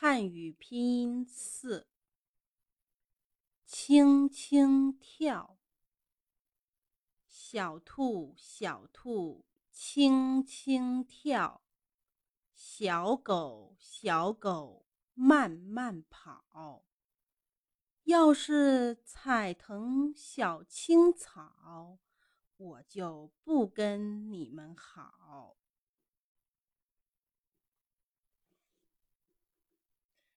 汉语拼音四轻轻跳小兔小兔轻轻跳小狗小狗慢慢跑。要是踩疼小青草我就不跟你们好